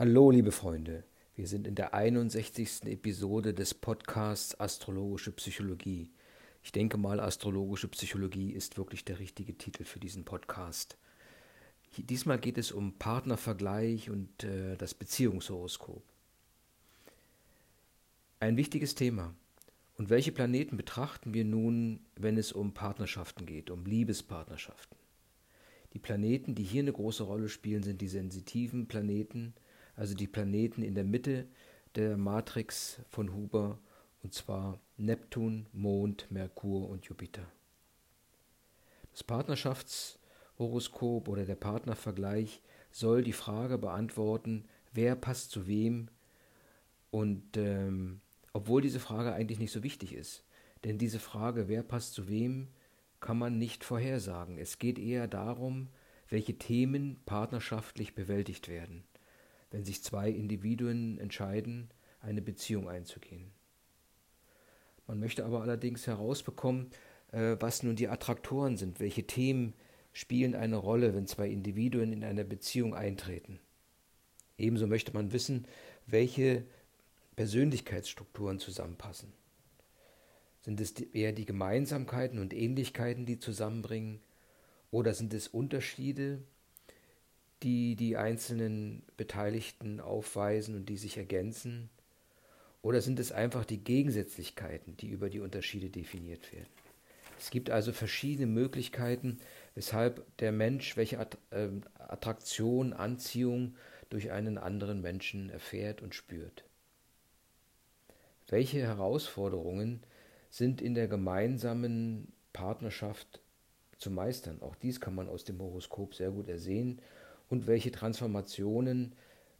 Hallo, liebe Freunde. Wir sind in der 61. Episode des Podcasts Astrologische Psychologie. Ich denke mal, Astrologische Psychologie ist wirklich der richtige Titel für diesen Podcast. Diesmal geht es um Partnervergleich und äh, das Beziehungshoroskop. Ein wichtiges Thema. Und welche Planeten betrachten wir nun, wenn es um Partnerschaften geht, um Liebespartnerschaften? Die Planeten, die hier eine große Rolle spielen, sind die sensitiven Planeten, also die Planeten in der Mitte der Matrix von Huber, und zwar Neptun, Mond, Merkur und Jupiter. Das Partnerschaftshoroskop oder der Partnervergleich soll die Frage beantworten, wer passt zu wem und ähm, obwohl diese Frage eigentlich nicht so wichtig ist. Denn diese Frage, wer passt zu wem, kann man nicht vorhersagen. Es geht eher darum, welche Themen partnerschaftlich bewältigt werden, wenn sich zwei Individuen entscheiden, eine Beziehung einzugehen. Man möchte aber allerdings herausbekommen, äh, was nun die Attraktoren sind, welche Themen spielen eine Rolle, wenn zwei Individuen in eine Beziehung eintreten. Ebenso möchte man wissen, welche Persönlichkeitsstrukturen zusammenpassen? Sind es eher die Gemeinsamkeiten und Ähnlichkeiten, die zusammenbringen? Oder sind es Unterschiede, die die einzelnen Beteiligten aufweisen und die sich ergänzen? Oder sind es einfach die Gegensätzlichkeiten, die über die Unterschiede definiert werden? Es gibt also verschiedene Möglichkeiten, weshalb der Mensch welche ähm, Attraktion, Anziehung durch einen anderen Menschen erfährt und spürt. Welche Herausforderungen sind in der gemeinsamen Partnerschaft zu meistern? Auch dies kann man aus dem Horoskop sehr gut ersehen. Und welche Transformationen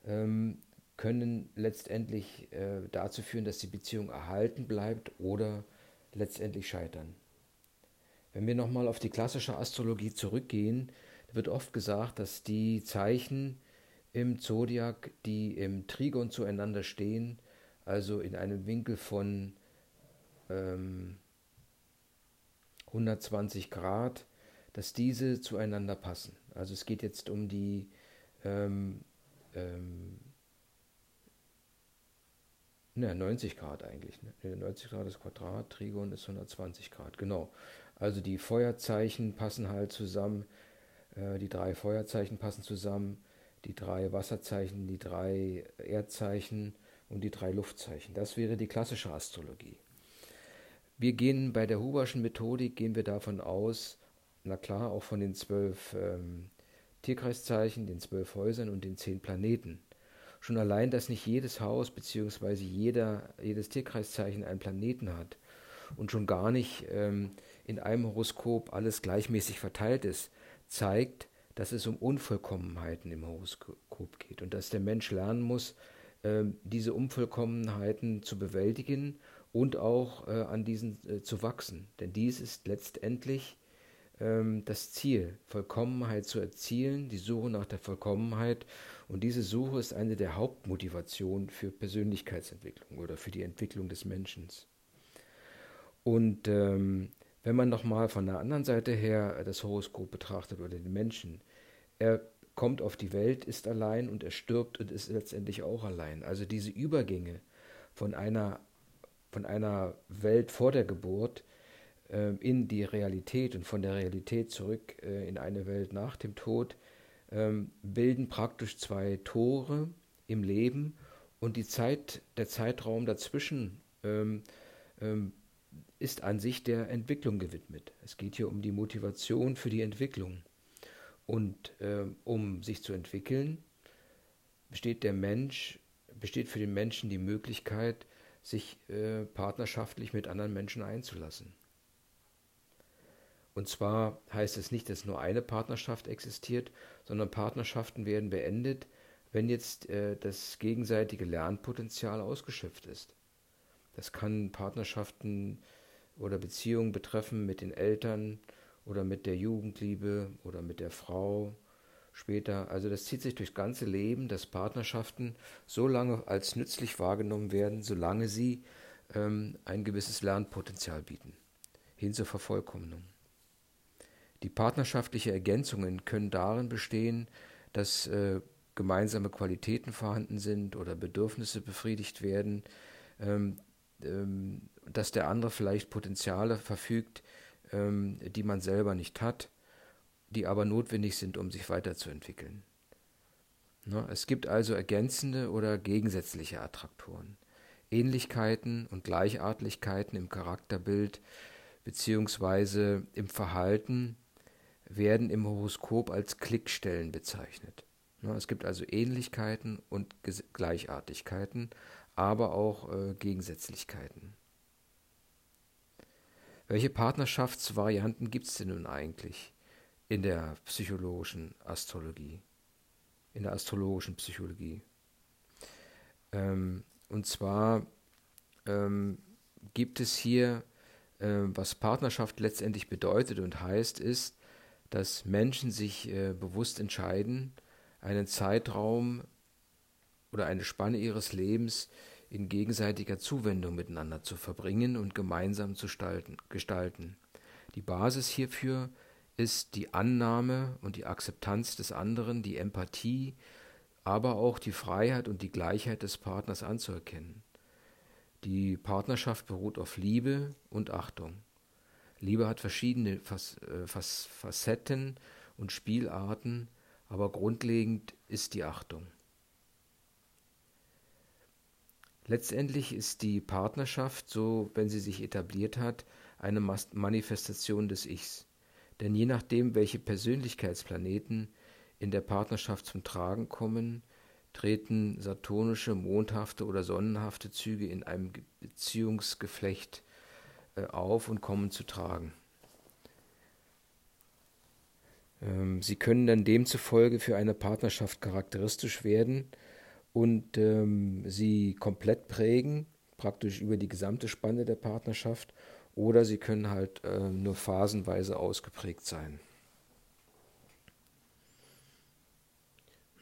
ähm, können letztendlich äh, dazu führen, dass die Beziehung erhalten bleibt oder letztendlich scheitern? Wenn wir nochmal auf die klassische Astrologie zurückgehen, wird oft gesagt, dass die Zeichen im Zodiac, die im Trigon zueinander stehen, also in einem Winkel von ähm, 120 Grad, dass diese zueinander passen. Also es geht jetzt um die ähm, ähm, ne, 90 Grad eigentlich. Ne? 90 Grad ist Quadrat, Trigon ist 120 Grad, genau. Also die Feuerzeichen passen halt zusammen, äh, die drei Feuerzeichen passen zusammen, die drei Wasserzeichen, die drei Erdzeichen und die drei Luftzeichen. Das wäre die klassische Astrologie. Wir gehen bei der Huberschen Methodik, gehen wir davon aus, na klar, auch von den zwölf ähm, Tierkreiszeichen, den zwölf Häusern und den zehn Planeten. Schon allein, dass nicht jedes Haus bzw. jedes Tierkreiszeichen einen Planeten hat und schon gar nicht ähm, in einem Horoskop alles gleichmäßig verteilt ist, zeigt, dass es um Unvollkommenheiten im Horoskop geht und dass der Mensch lernen muss, ähm, diese Unvollkommenheiten zu bewältigen und auch äh, an diesen äh, zu wachsen. Denn dies ist letztendlich ähm, das Ziel, Vollkommenheit zu erzielen, die Suche nach der Vollkommenheit. Und diese Suche ist eine der Hauptmotivationen für Persönlichkeitsentwicklung oder für die Entwicklung des Menschen. Und ähm, wenn man nochmal von der anderen Seite her das Horoskop betrachtet oder den Menschen, er kommt auf die Welt, ist allein und er stirbt und ist letztendlich auch allein. Also diese Übergänge von einer, von einer Welt vor der Geburt äh, in die Realität und von der Realität zurück äh, in eine Welt nach dem Tod äh, bilden praktisch zwei Tore im Leben und die Zeit, der Zeitraum dazwischen ähm, ähm, ist an sich der Entwicklung gewidmet. Es geht hier um die Motivation für die Entwicklung. Und um sich zu entwickeln, besteht der Mensch, besteht für den Menschen die Möglichkeit, sich äh, partnerschaftlich mit anderen Menschen einzulassen. Und zwar heißt es nicht, dass nur eine Partnerschaft existiert, sondern Partnerschaften werden beendet, wenn jetzt äh, das gegenseitige Lernpotenzial ausgeschöpft ist. Das kann Partnerschaften oder Beziehungen betreffen mit den Eltern, oder mit der Jugendliebe oder mit der Frau später. Also das zieht sich durchs ganze Leben, dass Partnerschaften so lange als nützlich wahrgenommen werden, solange sie ähm, ein gewisses Lernpotenzial bieten, hin zur Vervollkommnung. Die partnerschaftlichen Ergänzungen können darin bestehen, dass äh, gemeinsame Qualitäten vorhanden sind oder Bedürfnisse befriedigt werden, ähm, ähm, dass der andere vielleicht Potenziale verfügt, ähm, die man selber nicht hat, die aber notwendig sind, um sich weiterzuentwickeln. Ne? Es gibt also ergänzende oder gegensätzliche Attraktoren. Ähnlichkeiten und Gleichartigkeiten im Charakterbild bzw. im Verhalten werden im Horoskop als Klickstellen bezeichnet. Ne? Es gibt also Ähnlichkeiten und Gleichartigkeiten, aber auch äh, Gegensätzlichkeiten. Welche Partnerschaftsvarianten gibt es denn nun eigentlich in der psychologischen Astrologie? In der astrologischen Psychologie. Ähm, und zwar ähm, gibt es hier, äh, was Partnerschaft letztendlich bedeutet und heißt, ist, dass Menschen sich äh, bewusst entscheiden, einen Zeitraum oder eine Spanne ihres Lebens in gegenseitiger Zuwendung miteinander zu verbringen und gemeinsam zu gestalten. Die Basis hierfür ist die Annahme und die Akzeptanz des anderen, die Empathie, aber auch die Freiheit und die Gleichheit des Partners anzuerkennen. Die Partnerschaft beruht auf Liebe und Achtung. Liebe hat verschiedene äh, Facetten und Spielarten, aber grundlegend ist die Achtung. Letztendlich ist die Partnerschaft, so wenn sie sich etabliert hat, eine Manifestation des Ichs. Denn je nachdem, welche Persönlichkeitsplaneten in der Partnerschaft zum Tragen kommen, treten saturnische, mondhafte oder sonnenhafte Züge in einem Beziehungsgeflecht auf und kommen zu tragen. Ähm, sie können dann demzufolge für eine Partnerschaft charakteristisch werden und ähm, sie komplett prägen, praktisch über die gesamte Spanne der Partnerschaft, oder sie können halt äh, nur phasenweise ausgeprägt sein.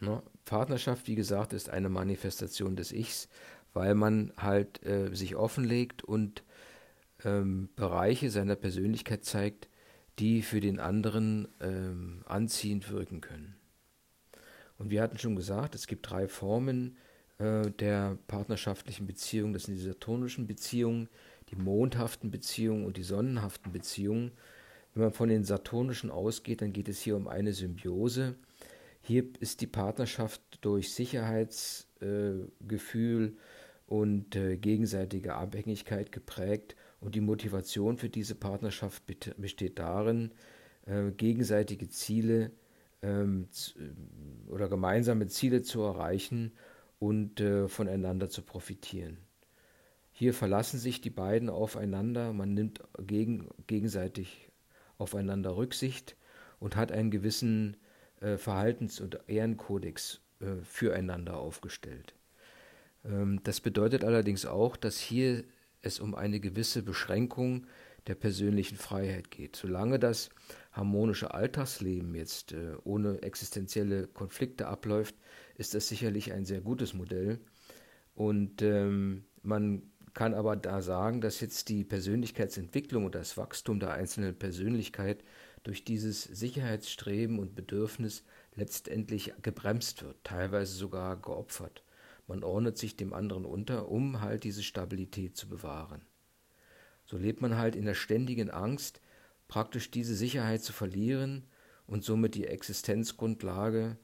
Ne? Partnerschaft, wie gesagt, ist eine Manifestation des Ichs, weil man halt äh, sich offenlegt und ähm, Bereiche seiner Persönlichkeit zeigt, die für den anderen ähm, anziehend wirken können. Und wir hatten schon gesagt, es gibt drei Formen äh, der partnerschaftlichen Beziehung. Das sind die saturnischen Beziehungen, die mondhaften Beziehungen und die sonnenhaften Beziehungen. Wenn man von den saturnischen ausgeht, dann geht es hier um eine Symbiose. Hier ist die Partnerschaft durch Sicherheitsgefühl äh, und äh, gegenseitige Abhängigkeit geprägt und die Motivation für diese Partnerschaft besteht darin, äh, gegenseitige Ziele ähm, äh, oder gemeinsame Ziele zu erreichen und äh, voneinander zu profitieren. Hier verlassen sich die beiden aufeinander, man nimmt gegen, gegenseitig aufeinander Rücksicht und hat einen gewissen äh, Verhaltens- und Ehrenkodex äh, füreinander aufgestellt. Ähm, das bedeutet allerdings auch, dass hier es um eine gewisse Beschränkung der persönlichen Freiheit geht. Solange das harmonische Alltagsleben jetzt äh, ohne existenzielle Konflikte abläuft, ist das sicherlich ein sehr gutes Modell. Und ähm, man kann aber da sagen, dass jetzt die Persönlichkeitsentwicklung und das Wachstum der einzelnen Persönlichkeit durch dieses Sicherheitsstreben und Bedürfnis letztendlich gebremst wird, teilweise sogar geopfert. Man ordnet sich dem anderen unter, um halt diese Stabilität zu bewahren. So lebt man halt in der ständigen Angst, praktisch diese Sicherheit zu verlieren und somit die Existenzgrundlage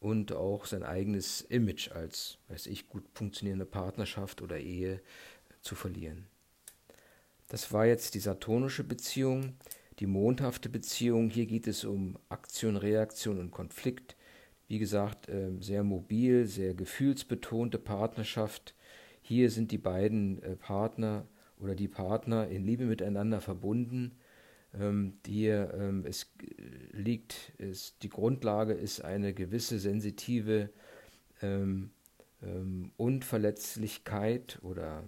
und auch sein eigenes Image als, weiß ich, gut funktionierende Partnerschaft oder Ehe zu verlieren. Das war jetzt die saturnische Beziehung, die mondhafte Beziehung. Hier geht es um Aktion, Reaktion und Konflikt. Wie gesagt, ähm, sehr mobil, sehr gefühlsbetonte Partnerschaft. Hier sind die beiden äh, Partner oder die Partner in Liebe miteinander verbunden. Ähm, hier ähm, es liegt, es, die Grundlage ist eine gewisse sensitive Unverletzlichkeit oder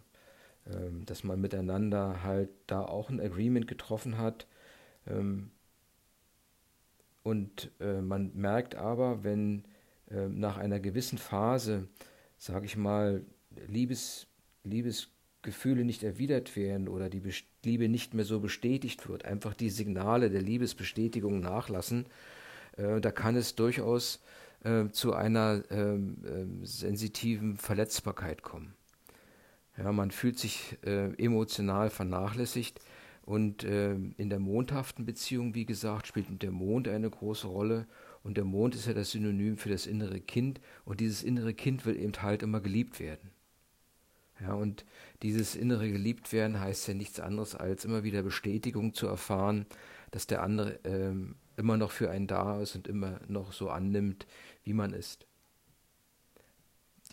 dass man miteinander halt da auch ein Agreement getroffen hat. Und äh, man merkt aber, wenn äh, nach einer gewissen Phase, sage ich mal, Liebes, Liebesgefühle nicht erwidert werden oder die Best Liebe nicht mehr so bestätigt wird, einfach die Signale der Liebesbestätigung nachlassen, äh, da kann es durchaus äh, zu einer ähm, äh, sensitiven Verletzbarkeit kommen. Ja, man fühlt sich äh, emotional vernachlässigt und ähm, in der mondhaften Beziehung, wie gesagt, spielt der Mond eine große Rolle und der Mond ist ja das Synonym für das innere Kind und dieses innere Kind will eben halt immer geliebt werden. Ja, und dieses innere Geliebtwerden heißt ja nichts anderes als immer wieder Bestätigung zu erfahren, dass der andere ähm, immer noch für einen da ist und immer noch so annimmt, wie man ist.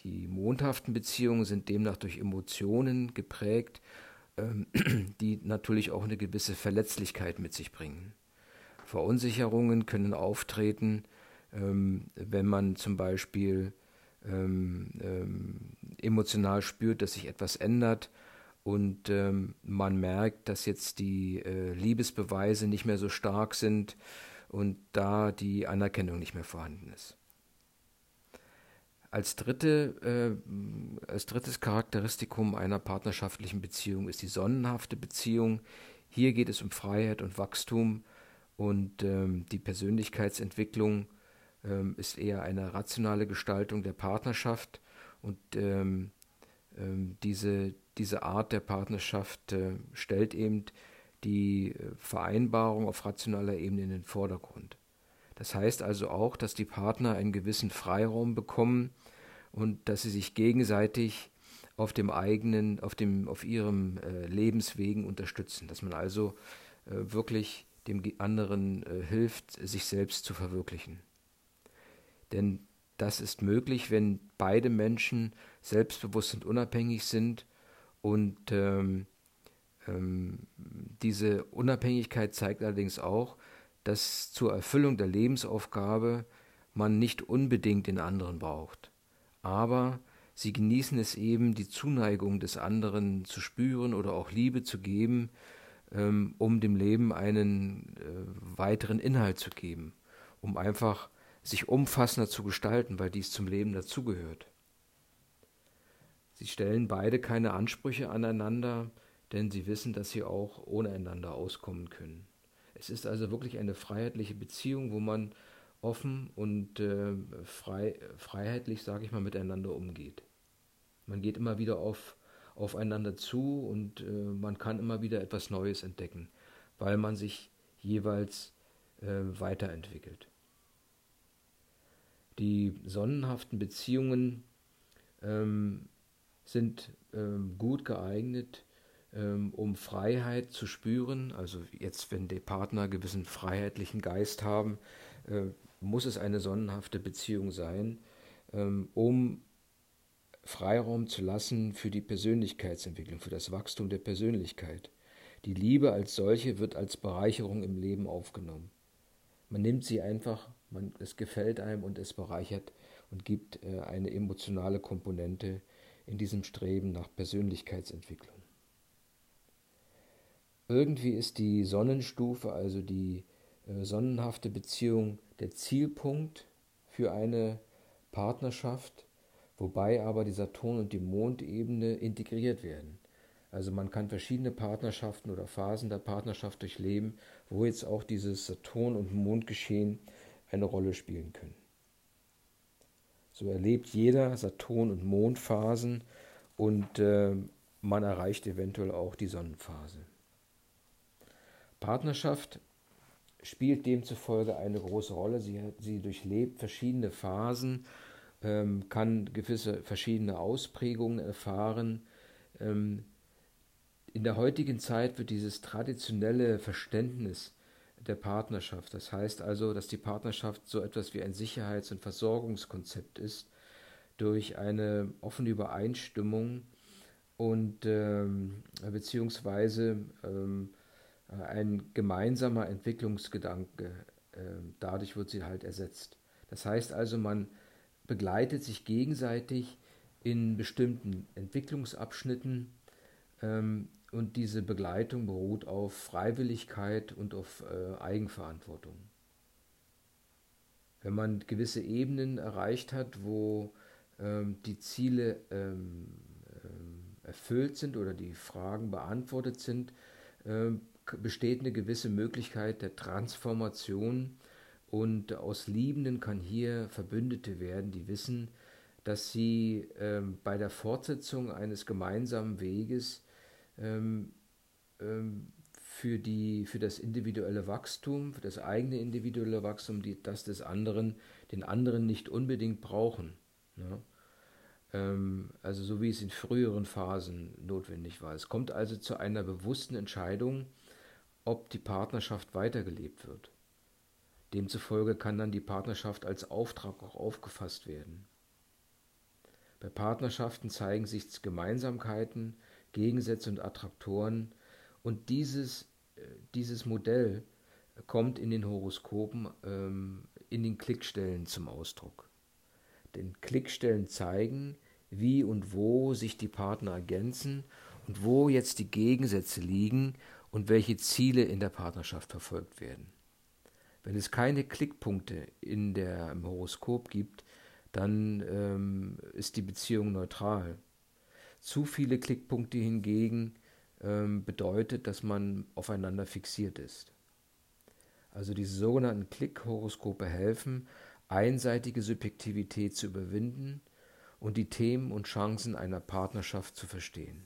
Die mondhaften Beziehungen sind demnach durch Emotionen geprägt, ähm, die natürlich auch eine gewisse Verletzlichkeit mit sich bringen. Verunsicherungen können auftreten, ähm, wenn man zum Beispiel ähm, ähm, emotional spürt, dass sich etwas ändert und ähm, man merkt, dass jetzt die äh, Liebesbeweise nicht mehr so stark sind und da die Anerkennung nicht mehr vorhanden ist. Als, dritte, äh, als drittes Charakteristikum einer partnerschaftlichen Beziehung ist die sonnenhafte Beziehung. Hier geht es um Freiheit und Wachstum und ähm, die Persönlichkeitsentwicklung ähm, ist eher eine rationale Gestaltung der Partnerschaft und ähm, ähm, diese, diese Art der Partnerschaft äh, stellt eben die äh, Vereinbarung auf rationaler Ebene in den Vordergrund. Das heißt also auch, dass die Partner einen gewissen Freiraum bekommen und dass sie sich gegenseitig auf dem eigenen, auf dem, auf ihrem äh, Lebenswegen unterstützen, dass man also äh, wirklich dem anderen äh, hilft, sich selbst zu verwirklichen. Denn das ist möglich, wenn beide Menschen selbstbewusst und unabhängig sind und ähm, ähm, diese Unabhängigkeit zeigt allerdings auch, dass zur Erfüllung der Lebensaufgabe man nicht unbedingt den anderen braucht. Aber sie genießen es eben, die Zuneigung des anderen zu spüren oder auch Liebe zu geben, ähm, um dem Leben einen äh, weiteren Inhalt zu geben, um einfach sich umfassender zu gestalten, weil dies zum Leben dazugehört. Sie stellen beide keine Ansprüche aneinander, denn sie wissen, dass sie auch ohne einander auskommen können. Es ist also wirklich eine freiheitliche Beziehung, wo man offen und äh, frei, freiheitlich, sage ich mal, miteinander umgeht. Man geht immer wieder auf, aufeinander zu und äh, man kann immer wieder etwas Neues entdecken, weil man sich jeweils äh, weiterentwickelt. Die sonnenhaften Beziehungen ähm, sind ähm, gut geeignet, um Freiheit zu spüren. Also jetzt, wenn die Partner einen gewissen freiheitlichen Geist haben, äh, muss es eine sonnenhafte Beziehung sein, ähm, um Freiraum zu lassen für die Persönlichkeitsentwicklung, für das Wachstum der Persönlichkeit. Die Liebe als solche wird als Bereicherung im Leben aufgenommen. Man nimmt sie einfach man, es gefällt einem und es bereichert und gibt äh, eine emotionale Komponente in diesem Streben nach Persönlichkeitsentwicklung. Irgendwie ist die Sonnenstufe, also die äh, sonnenhafte Beziehung, der Zielpunkt für eine Partnerschaft, wobei aber die Saturn- und die Mondebene integriert werden. Also man kann verschiedene Partnerschaften oder Phasen der Partnerschaft durchleben, wo jetzt auch dieses Saturn- und Mondgeschehen eine Rolle spielen können. So erlebt jeder Saturn- und Mondphasen und äh, man erreicht eventuell auch die Sonnenphase. Partnerschaft spielt demzufolge eine große Rolle. Sie, sie durchlebt verschiedene Phasen, ähm, kann gewisse verschiedene Ausprägungen erfahren. Ähm, in der heutigen Zeit wird dieses traditionelle Verständnis der Partnerschaft. Das heißt also, dass die Partnerschaft so etwas wie ein Sicherheits- und Versorgungskonzept ist, durch eine offene Übereinstimmung und ähm, beziehungsweise ähm, ein gemeinsamer Entwicklungsgedanke, äh, dadurch wird sie halt ersetzt. Das heißt also, man begleitet sich gegenseitig in bestimmten Entwicklungsabschnitten ähm, und diese Begleitung beruht auf Freiwilligkeit und auf äh, Eigenverantwortung. Wenn man gewisse Ebenen erreicht hat, wo ähm, die Ziele ähm, erfüllt sind oder die Fragen beantwortet sind, äh, besteht eine gewisse Möglichkeit der Transformation, Und aus Liebenden kann hier Verbündete werden, die wissen, dass sie ähm, bei der Fortsetzung eines gemeinsamen Weges ähm, ähm, für, die, für das individuelle Wachstum, für das eigene individuelle Wachstum, die, das des anderen, den anderen nicht unbedingt brauchen. Ne? Ähm, also so wie es in früheren Phasen notwendig war. Es kommt also zu einer bewussten Entscheidung, ob die Partnerschaft weitergelebt wird. Demzufolge kann dann die Partnerschaft als Auftrag auch aufgefasst werden. Bei Partnerschaften zeigen sich Gemeinsamkeiten, Gegensätze und Attraktoren und dieses, äh, dieses Modell kommt in den Horoskopen ähm, in den Klickstellen zum Ausdruck. Denn Klickstellen zeigen, wie und wo sich die Partner ergänzen und wo jetzt die Gegensätze liegen und welche Ziele in der Partnerschaft verfolgt werden. Wenn es keine Klickpunkte in der, im Horoskop gibt, dann ähm, ist die Beziehung neutral. Zu viele Klickpunkte hingegen ähm, bedeutet, dass man aufeinander fixiert ist. Also diese sogenannten Klickhoroskope helfen, einseitige Subjektivität zu überwinden und die Themen und Chancen einer Partnerschaft zu verstehen.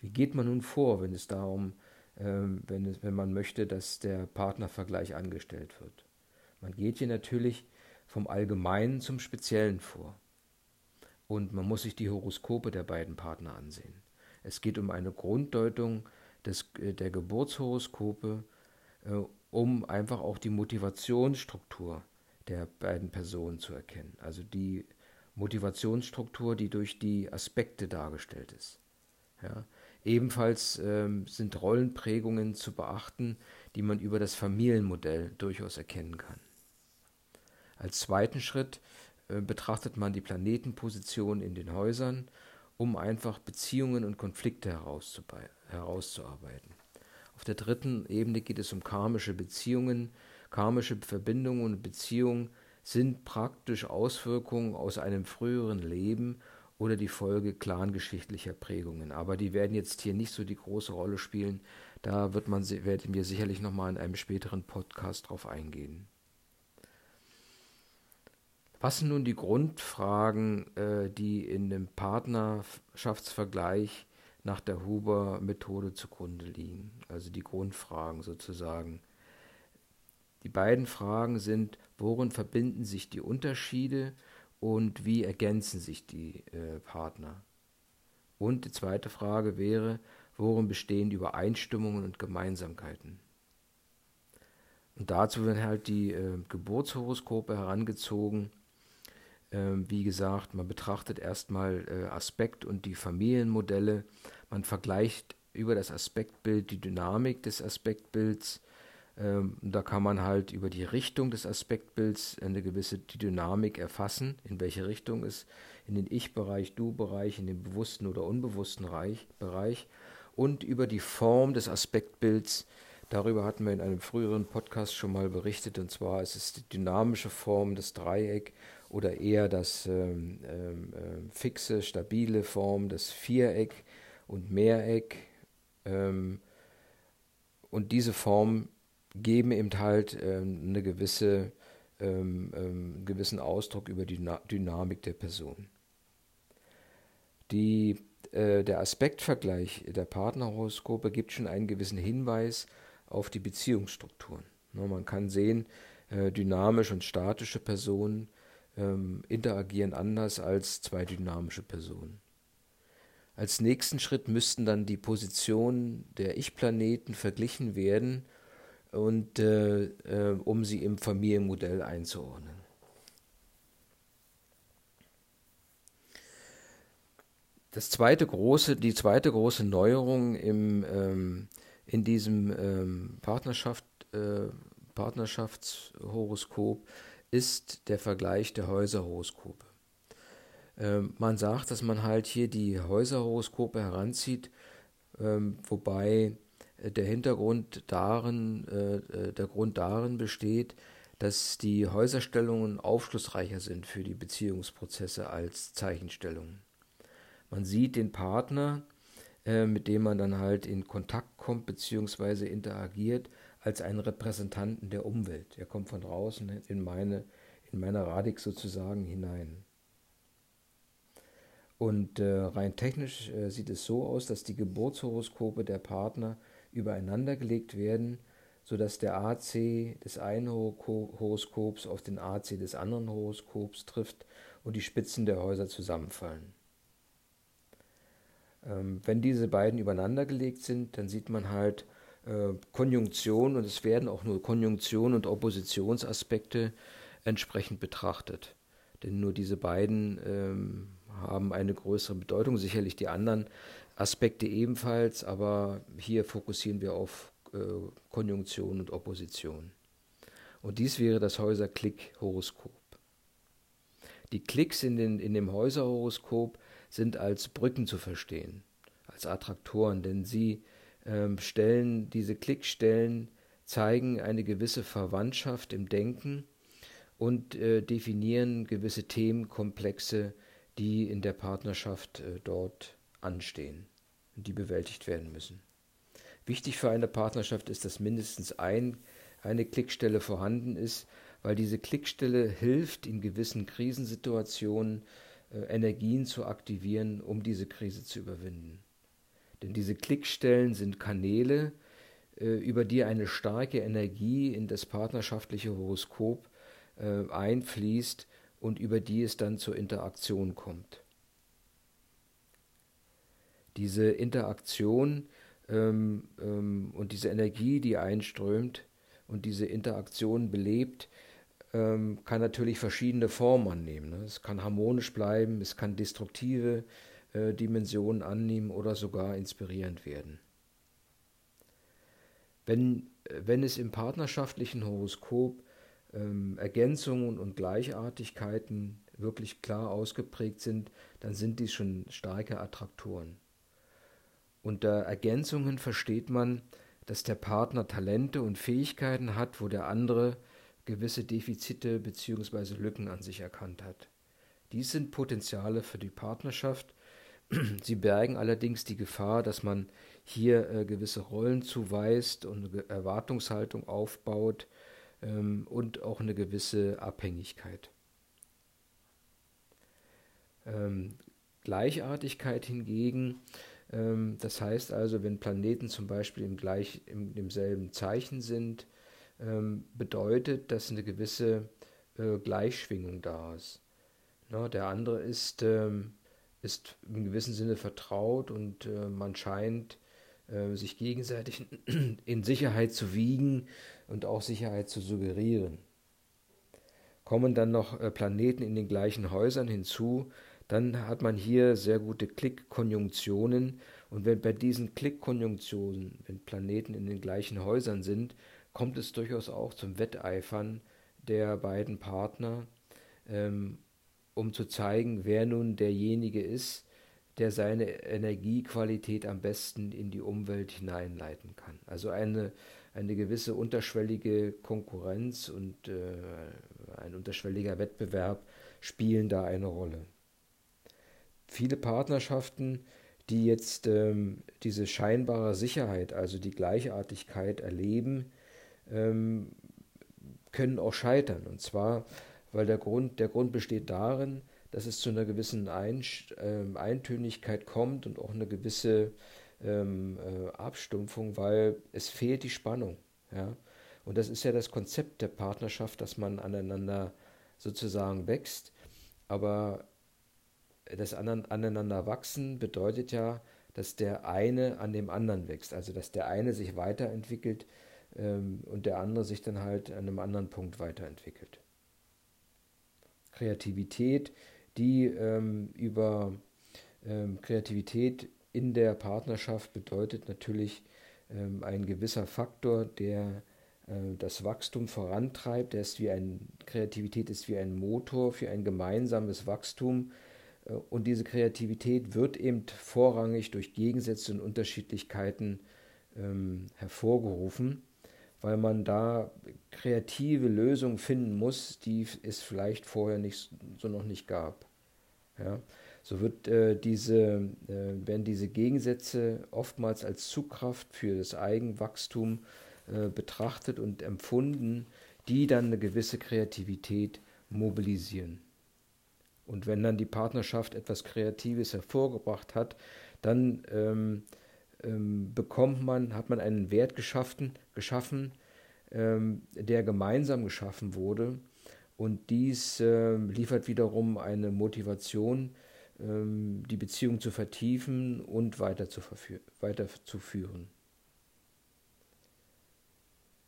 Wie geht man nun vor, wenn es darum, ähm, wenn, es, wenn man möchte, dass der Partnervergleich angestellt wird? Man geht hier natürlich vom Allgemeinen zum Speziellen vor. Und man muss sich die Horoskope der beiden Partner ansehen. Es geht um eine Grunddeutung des, äh, der Geburtshoroskope, äh, um einfach auch die Motivationsstruktur der beiden Personen zu erkennen. Also die Motivationsstruktur, die durch die Aspekte dargestellt ist. Ja. Ebenfalls ähm, sind Rollenprägungen zu beachten, die man über das Familienmodell durchaus erkennen kann. Als zweiten Schritt äh, betrachtet man die Planetenposition in den Häusern, um einfach Beziehungen und Konflikte herauszuarbeiten. Auf der dritten Ebene geht es um karmische Beziehungen. Karmische Verbindungen und Beziehungen sind praktisch Auswirkungen aus einem früheren Leben oder die Folge clangeschichtlicher Prägungen. Aber die werden jetzt hier nicht so die große Rolle spielen. Da wird man, werden wir sicherlich nochmal in einem späteren Podcast drauf eingehen. Was sind nun die Grundfragen, äh, die in dem Partnerschaftsvergleich nach der Huber-Methode zugrunde liegen? Also die Grundfragen sozusagen. Die beiden Fragen sind, worin verbinden sich die Unterschiede und wie ergänzen sich die äh, Partner? Und die zweite Frage wäre, worin bestehen die Übereinstimmungen und Gemeinsamkeiten? Und dazu werden halt die äh, Geburtshoroskope herangezogen, ähm, wie gesagt, man betrachtet erstmal äh, Aspekt und die Familienmodelle. Man vergleicht über das Aspektbild die Dynamik des Aspektbilds. Ähm, da kann man halt über die Richtung des Aspektbilds eine gewisse Dynamik erfassen, in welche Richtung es in den Ich-Bereich, Du-Bereich, in den bewussten oder unbewussten Reich, Bereich und über die Form des Aspektbilds. Darüber hatten wir in einem früheren Podcast schon mal berichtet, und zwar ist es die dynamische Form des Dreieck oder eher das ähm, ähm, ähm, fixe, stabile Form, das Viereck und Mehreck. Ähm, und diese Form geben eben halt ähm, eine gewisse, ähm, gewissen Ausdruck über die Na Dynamik der Person. Die, äh, der Aspektvergleich der Partnerhoroskope gibt schon einen gewissen Hinweis auf die Beziehungsstrukturen. Ne, man kann sehen, äh, dynamische und statische Personen ähm, interagieren anders als zwei dynamische Personen. Als nächsten Schritt müssten dann die Positionen der Ich-Planeten verglichen werden, und, äh, äh, um sie im Familienmodell einzuordnen. Das zweite große, die zweite große Neuerung im, ähm, in diesem ähm, Partnerschaft, äh, Partnerschaftshoroskop ist der Vergleich der Häuserhoroskope. Ähm, man sagt, dass man halt hier die Häuserhoroskope heranzieht, ähm, wobei der Hintergrund darin, äh, äh, der Grund darin besteht, dass die Häuserstellungen aufschlussreicher sind für die Beziehungsprozesse als Zeichenstellungen. Man sieht den Partner, mit dem man dann halt in Kontakt kommt bzw. interagiert, als einen Repräsentanten der Umwelt. Er kommt von draußen in meine, in meine Radix sozusagen hinein. Und äh, rein technisch äh, sieht es so aus, dass die Geburtshoroskope der Partner übereinander gelegt werden, sodass der AC des einen Horoskops auf den AC des anderen Horoskops trifft und die Spitzen der Häuser zusammenfallen. Ähm, wenn diese beiden übereinander gelegt sind, dann sieht man halt äh, Konjunktion und es werden auch nur Konjunktion und Oppositionsaspekte entsprechend betrachtet. Denn nur diese beiden ähm, haben eine größere Bedeutung, sicherlich die anderen Aspekte ebenfalls, aber hier fokussieren wir auf äh, Konjunktion und Opposition. Und dies wäre das Häuser-Klick-Horoskop. Die Klicks in, den, in dem Häuserhoroskop sind als Brücken zu verstehen, als Attraktoren, denn sie ähm, stellen, diese Klickstellen zeigen eine gewisse Verwandtschaft im Denken und äh, definieren gewisse Themenkomplexe, die in der Partnerschaft äh, dort anstehen und die bewältigt werden müssen. Wichtig für eine Partnerschaft ist, dass mindestens ein, eine Klickstelle vorhanden ist, weil diese Klickstelle hilft, in gewissen Krisensituationen äh, Energien zu aktivieren, um diese Krise zu überwinden. Denn diese Klickstellen sind Kanäle, äh, über die eine starke Energie in das partnerschaftliche Horoskop äh, einfließt und über die es dann zur Interaktion kommt. Diese Interaktion ähm, ähm, und diese Energie, die einströmt und diese Interaktion belebt, ähm, kann natürlich verschiedene Formen annehmen. Ne? Es kann harmonisch bleiben, es kann destruktive äh, Dimensionen annehmen oder sogar inspirierend werden. Wenn, wenn es im partnerschaftlichen Horoskop ähm, Ergänzungen und Gleichartigkeiten wirklich klar ausgeprägt sind, dann sind dies schon starke Attraktoren. Unter Ergänzungen versteht man, dass der Partner Talente und Fähigkeiten hat, wo der andere gewisse Defizite bzw. Lücken an sich erkannt hat. Dies sind Potenziale für die Partnerschaft. Sie bergen allerdings die Gefahr, dass man hier äh, gewisse Rollen zuweist und eine Erwartungshaltung aufbaut ähm, und auch eine gewisse Abhängigkeit. Ähm, Gleichartigkeit hingegen, ähm, das heißt also, wenn Planeten zum Beispiel im, gleich, im demselben Zeichen sind, ähm, bedeutet, dass eine gewisse äh, Gleichschwingung da ist. Na, der andere ist, ähm, ist im gewissen Sinne vertraut und äh, man scheint äh, sich gegenseitig in Sicherheit zu wiegen und auch Sicherheit zu suggerieren. Kommen dann noch äh, Planeten in den gleichen Häusern hinzu, dann hat man hier sehr gute Klickkonjunktionen. Und wenn bei diesen Klickkonjunktionen, wenn Planeten in den gleichen Häusern sind, kommt es durchaus auch zum Wetteifern der beiden Partner, ähm, um zu zeigen, wer nun derjenige ist, der seine Energiequalität am besten in die Umwelt hineinleiten kann. Also eine, eine gewisse unterschwellige Konkurrenz und äh, ein unterschwelliger Wettbewerb spielen da eine Rolle. Viele Partnerschaften, die jetzt ähm, diese scheinbare Sicherheit, also die Gleichartigkeit erleben, ähm, können auch scheitern. Und zwar, weil der Grund, der Grund besteht darin, dass es zu einer gewissen Ein, äh, Eintönigkeit kommt und auch eine gewisse ähm, äh, Abstumpfung, weil es fehlt die Spannung. Ja? Und das ist ja das Konzept der Partnerschaft, dass man aneinander sozusagen wächst. Aber das aneinander wachsen bedeutet ja, dass der eine an dem anderen wächst, also dass der eine sich weiterentwickelt ähm, und der andere sich dann halt an einem anderen Punkt weiterentwickelt. Kreativität, die ähm, über ähm, Kreativität in der Partnerschaft bedeutet natürlich ähm, ein gewisser Faktor, der äh, das Wachstum vorantreibt. Der ist wie ein, Kreativität ist wie ein Motor für ein gemeinsames Wachstum. Äh, und diese Kreativität wird eben vorrangig durch Gegensätze und Unterschiedlichkeiten ähm, hervorgerufen weil man da kreative Lösungen finden muss, die es vielleicht vorher nicht, so noch nicht gab. Ja? So wird äh, diese, äh, werden diese Gegensätze oftmals als Zugkraft für das Eigenwachstum äh, betrachtet und empfunden, die dann eine gewisse Kreativität mobilisieren. Und wenn dann die Partnerschaft etwas Kreatives hervorgebracht hat, dann ähm, ähm, bekommt man, hat man einen Wert geschaffen, geschaffen ähm, der gemeinsam geschaffen wurde. Und dies äh, liefert wiederum eine Motivation, ähm, die Beziehung zu vertiefen und weiterzuführen.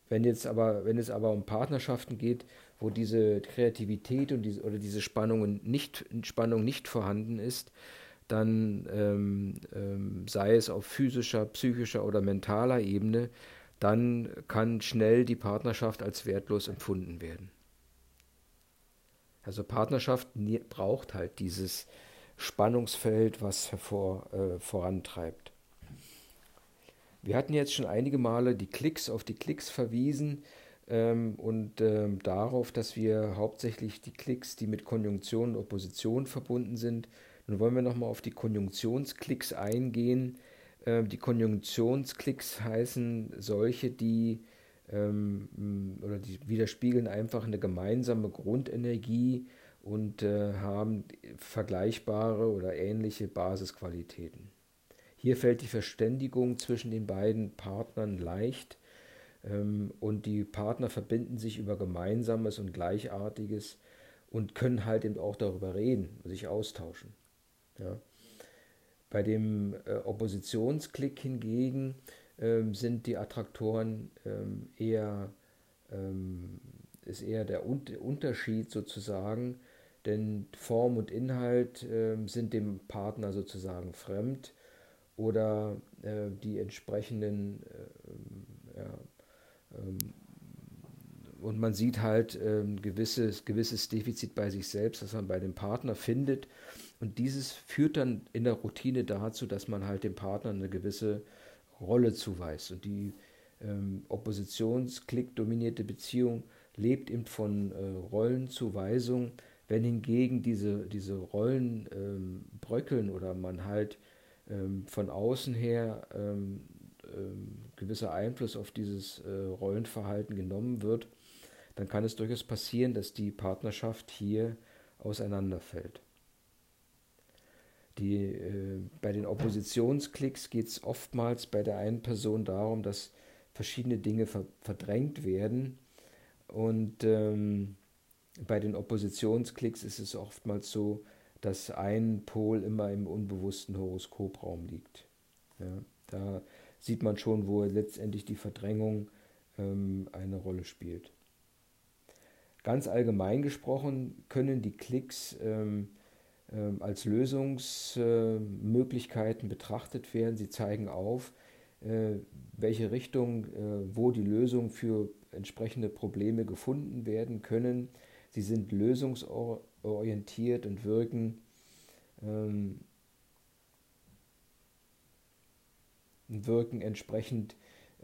Wenn jetzt aber, wenn es aber um Partnerschaften geht, wo diese Kreativität und diese, oder diese Spannungen nicht, Spannung nicht vorhanden ist, dann ähm, ähm, sei es auf physischer, psychischer oder mentaler Ebene, dann kann schnell die Partnerschaft als wertlos empfunden werden. Also Partnerschaft braucht halt dieses Spannungsfeld, was hervor, äh, vorantreibt. Wir hatten jetzt schon einige Male die Klicks auf die Klicks verwiesen ähm, und ähm, darauf, dass wir hauptsächlich die Klicks, die mit Konjunktion und Opposition verbunden sind, nun wollen wir nochmal auf die Konjunktionsklicks eingehen. Ähm, die Konjunktionsklicks heißen solche, die ähm, oder die widerspiegeln einfach eine gemeinsame Grundenergie und äh, haben vergleichbare oder ähnliche Basisqualitäten. Hier fällt die Verständigung zwischen den beiden Partnern leicht und die Partner verbinden sich über Gemeinsames und Gleichartiges und können halt eben auch darüber reden, sich austauschen. Ja. Bei dem äh, Oppositionsklick hingegen ähm, sind die Attraktoren ähm, eher, ähm, ist eher der Un Unterschied sozusagen, denn Form und Inhalt ähm, sind dem Partner sozusagen fremd oder äh, die entsprechenden äh, ja, ähm, und man sieht halt ein ähm, gewisses, gewisses Defizit bei sich selbst, das man bei dem Partner findet. Und dieses führt dann in der Routine dazu, dass man halt dem Partner eine gewisse Rolle zuweist. Und die ähm, Oppositionsklick-dominierte Beziehung lebt eben von äh, Rollenzuweisung. Wenn hingegen diese, diese Rollen ähm, bröckeln oder man halt ähm, von außen her ähm, ähm, gewisser Einfluss auf dieses äh, Rollenverhalten genommen wird, dann kann es durchaus passieren, dass die Partnerschaft hier auseinanderfällt. Die, äh, bei den Oppositionsklicks geht es oftmals bei der einen Person darum, dass verschiedene Dinge ver verdrängt werden. Und ähm, bei den Oppositionsklicks ist es oftmals so, dass ein Pol immer im unbewussten Horoskopraum liegt. Ja, da sieht man schon, wo letztendlich die Verdrängung ähm, eine Rolle spielt. Ganz allgemein gesprochen können die Klicks ähm, ähm, als Lösungsmöglichkeiten betrachtet werden. Sie zeigen auf, äh, welche Richtung, äh, wo die Lösungen für entsprechende Probleme gefunden werden können. Sie sind lösungsorientiert und wirken ähm, wirken entsprechend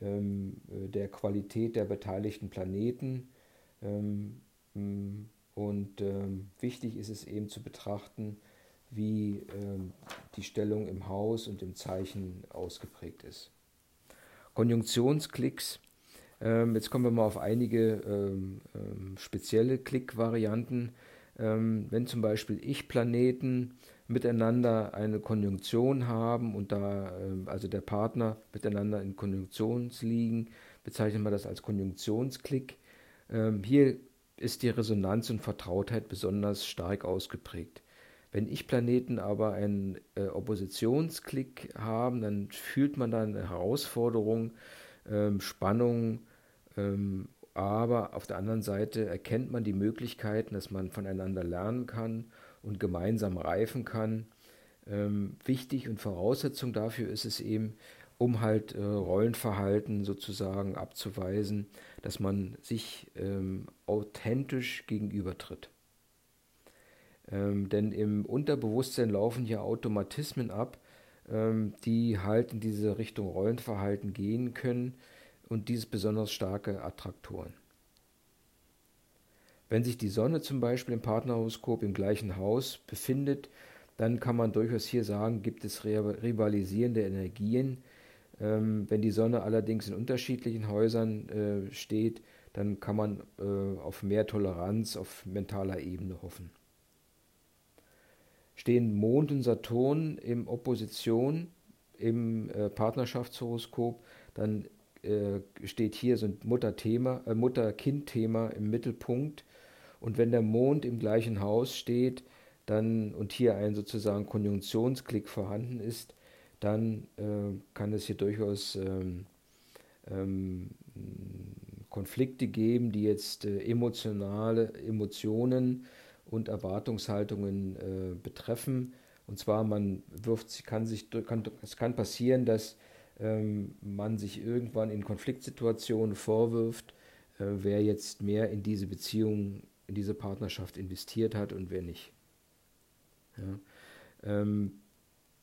ähm, der Qualität der beteiligten Planeten. Und ähm, wichtig ist es eben zu betrachten, wie ähm, die Stellung im Haus und im Zeichen ausgeprägt ist. Konjunktionsklicks. Ähm, jetzt kommen wir mal auf einige ähm, ähm, spezielle Klickvarianten. Ähm, wenn zum Beispiel Ich-Planeten miteinander eine Konjunktion haben und da also der Partner miteinander in Konjunktion liegen, bezeichnet man das als Konjunktionsklick. hier ist die Resonanz und Vertrautheit besonders stark ausgeprägt. Wenn Ich-Planeten aber einen äh, Oppositionsklick haben, dann fühlt man da eine Herausforderung, ähm, Spannung, ähm, aber auf der anderen Seite erkennt man die Möglichkeiten, dass man voneinander lernen kann und gemeinsam reifen kann. Ähm, wichtig und Voraussetzung dafür ist es eben, um halt äh, Rollenverhalten sozusagen abzuweisen, dass man sich ähm, authentisch gegenübertritt. Ähm, denn im Unterbewusstsein laufen hier Automatismen ab, ähm, die halt in diese Richtung Rollenverhalten gehen können und dies besonders starke Attraktoren. Wenn sich die Sonne zum Beispiel im Partnerhoroskop im gleichen Haus befindet, dann kann man durchaus hier sagen, gibt es rivalisierende Energien, Ähm, wenn die Sonne allerdings in unterschiedlichen Häusern äh, steht, dann kann man äh, auf mehr Toleranz auf mentaler Ebene hoffen. Stehen Mond und Saturn in Opposition im äh, Partnerschaftshoroskop, dann äh, steht hier so ein äh, Mutter-Kind-Thema im Mittelpunkt. Und wenn der Mond im gleichen Haus steht, dann und hier ein sozusagen Konjunktionsklick vorhanden ist, dann äh, kann es hier durchaus ähm, ähm, Konflikte geben, die jetzt äh, emotionale Emotionen und Erwartungshaltungen äh, betreffen. Und zwar, man wirft, kann sich, kann, es kann passieren, dass ähm, man sich irgendwann in Konfliktsituationen vorwirft, äh, wer jetzt mehr in diese Beziehung, in diese Partnerschaft investiert hat und wer nicht. Ja. Ähm,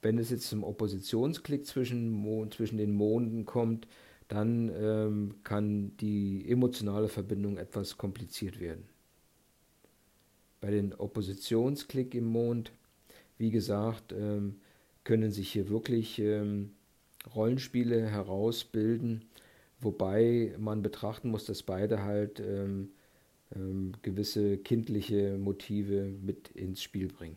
wenn es jetzt zum Oppositionsklick zwischen, zwischen den Monden kommt, dann ähm, kann die emotionale Verbindung etwas kompliziert werden. Bei den Oppositionsklick im Mond, wie gesagt, ähm, können sich hier wirklich ähm, Rollenspiele herausbilden, wobei man betrachten muss, dass beide halt ähm, ähm, gewisse kindliche Motive mit ins Spiel bringen.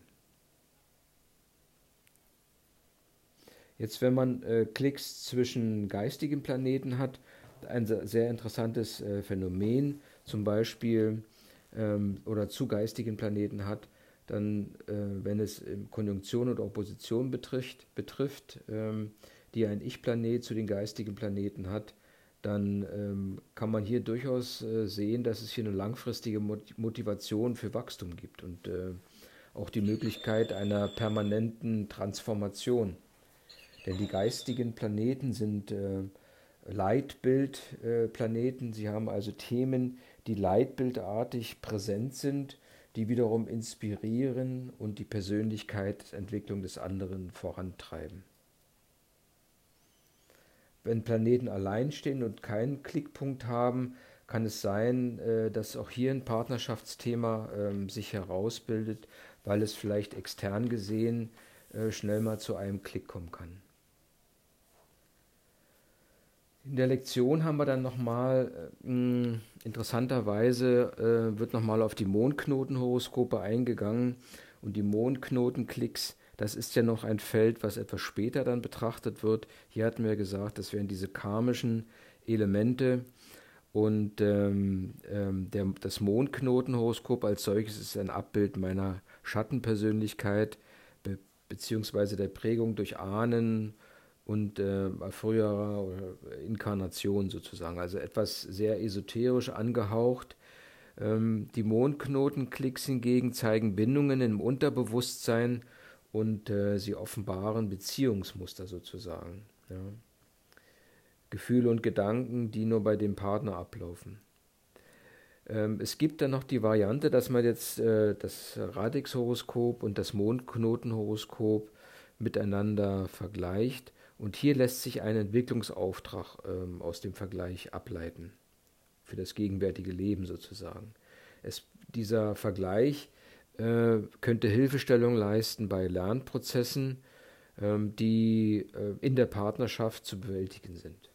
Jetzt, wenn man äh, Klicks zwischen geistigen Planeten hat, ein sehr interessantes äh, Phänomen, zum Beispiel ähm, oder zu geistigen Planeten hat, dann, äh, wenn es Konjunktion oder Opposition betrifft, betrifft ähm, die ein Ich-Planet zu den geistigen Planeten hat, dann ähm, kann man hier durchaus äh, sehen, dass es hier eine langfristige Motivation für Wachstum gibt und äh, auch die Möglichkeit einer permanenten Transformation. Denn die geistigen Planeten sind äh, Leitbildplaneten. Sie haben also Themen, die leitbildartig präsent sind, die wiederum inspirieren und die Persönlichkeitsentwicklung des anderen vorantreiben. Wenn Planeten allein stehen und keinen Klickpunkt haben, kann es sein, äh, dass auch hier ein Partnerschaftsthema ähm, sich herausbildet, weil es vielleicht extern gesehen äh, schnell mal zu einem Klick kommen kann. In der Lektion haben wir dann nochmal, äh, interessanterweise äh, wird nochmal auf die Mondknotenhoroskope eingegangen und die Mondknotenklicks das ist ja noch ein Feld, was etwas später dann betrachtet wird. Hier hatten wir gesagt, das wären diese karmischen Elemente. Und ähm, ähm, der, das Mondknotenhoroskop als solches ist ein Abbild meiner Schattenpersönlichkeit be beziehungsweise der Prägung durch Ahnen und äh, früherer Inkarnation sozusagen. Also etwas sehr esoterisch angehaucht. Ähm, die Mondknotenklicks hingegen zeigen Bindungen im Unterbewusstsein und äh, sie offenbaren Beziehungsmuster sozusagen. Ja. Gefühle und Gedanken, die nur bei dem Partner ablaufen. Ähm, es gibt dann noch die Variante, dass man jetzt äh, das Radix-Horoskop und das Mondknotenhoroskop miteinander vergleicht. Und hier lässt sich ein Entwicklungsauftrag ähm, aus dem Vergleich ableiten. Für das gegenwärtige Leben sozusagen. Es, dieser Vergleich äh, könnte Hilfestellung leisten bei Lernprozessen, ähm, die äh, in der Partnerschaft zu bewältigen sind.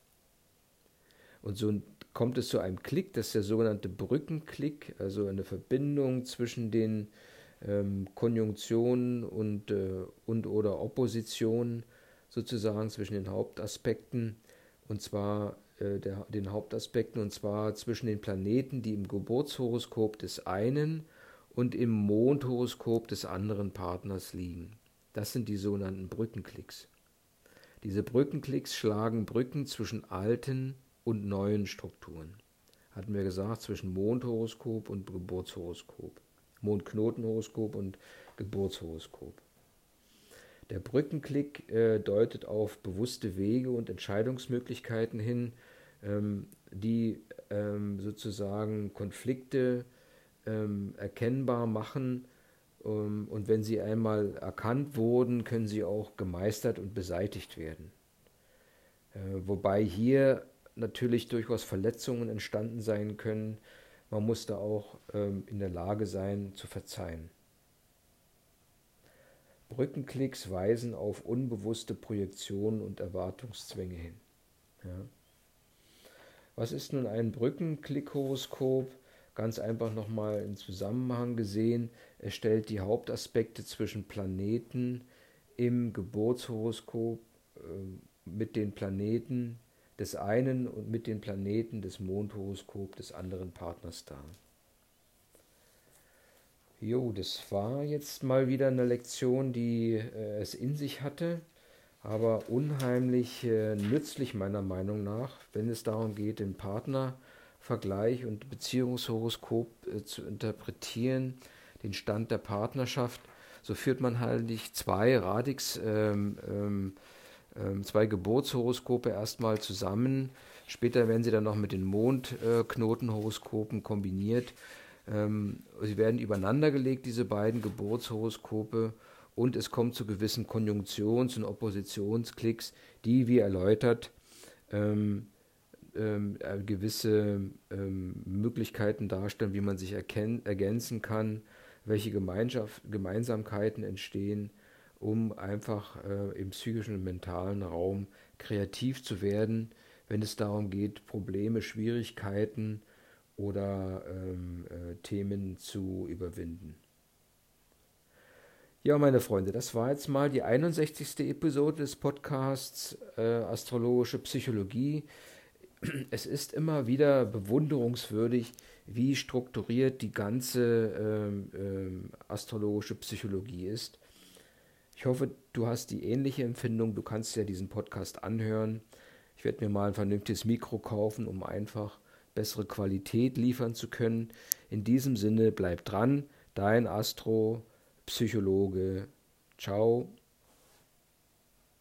Und so kommt es zu einem Klick, das ist der sogenannte Brückenklick, also eine Verbindung zwischen den ähm, Konjunktionen und, äh, und oder Oppositionen sozusagen zwischen den Hauptaspekten und zwar der, den Hauptaspekten und zwar zwischen den Planeten, die im Geburtshoroskop des einen und im Mondhoroskop des anderen Partners liegen. Das sind die sogenannten Brückenklicks. Diese Brückenklicks schlagen Brücken zwischen alten und neuen Strukturen. Hatten wir gesagt, zwischen Mondhoroskop und Geburtshoroskop. Mondknotenhoroskop und Geburtshoroskop. Der Brückenklick äh, deutet auf bewusste Wege und Entscheidungsmöglichkeiten hin, ähm, die ähm, sozusagen Konflikte ähm, erkennbar machen. Ähm, und wenn sie einmal erkannt wurden, können sie auch gemeistert und beseitigt werden. Äh, wobei hier natürlich durchaus Verletzungen entstanden sein können. Man muss da auch ähm, in der Lage sein zu verzeihen. Brückenklicks weisen auf unbewusste Projektionen und Erwartungszwänge hin. Ja. Was ist nun ein Brückenklickhoroskop? Ganz einfach nochmal in Zusammenhang gesehen. Es stellt die Hauptaspekte zwischen Planeten im Geburtshoroskop äh, mit den Planeten des einen und mit den Planeten des Mondhoroskop des anderen Partners dar. Jo, das war jetzt mal wieder eine Lektion, die äh, es in sich hatte aber unheimlich äh, nützlich meiner Meinung nach, wenn es darum geht, den Partnervergleich und Beziehungshoroskop äh, zu interpretieren, den Stand der Partnerschaft. So führt man halt nicht zwei Radix, ähm, ähm, ähm, zwei Geburtshoroskope erstmal zusammen. Später werden sie dann noch mit den Mondknotenhoroskopen äh, kombiniert. Ähm, sie werden übereinander gelegt, diese beiden Geburtshoroskope und es kommt zu gewissen Konjunktions- und Oppositionsklicks, die, wie erläutert, ähm, ähm, äh, gewisse ähm, Möglichkeiten darstellen, wie man sich ergänzen kann, welche Gemeinsamkeiten entstehen, um einfach äh, im psychischen und mentalen Raum kreativ zu werden, wenn es darum geht, Probleme, Schwierigkeiten oder ähm, äh, Themen zu überwinden. Ja, meine Freunde, das war jetzt mal die 61. Episode des Podcasts äh, Astrologische Psychologie. Es ist immer wieder bewunderungswürdig, wie strukturiert die ganze ähm, ähm, astrologische Psychologie ist. Ich hoffe, du hast die ähnliche Empfindung. Du kannst ja diesen Podcast anhören. Ich werde mir mal ein vernünftiges Mikro kaufen, um einfach bessere Qualität liefern zu können. In diesem Sinne, bleib dran. Dein Astro. Psychologe. Ciao.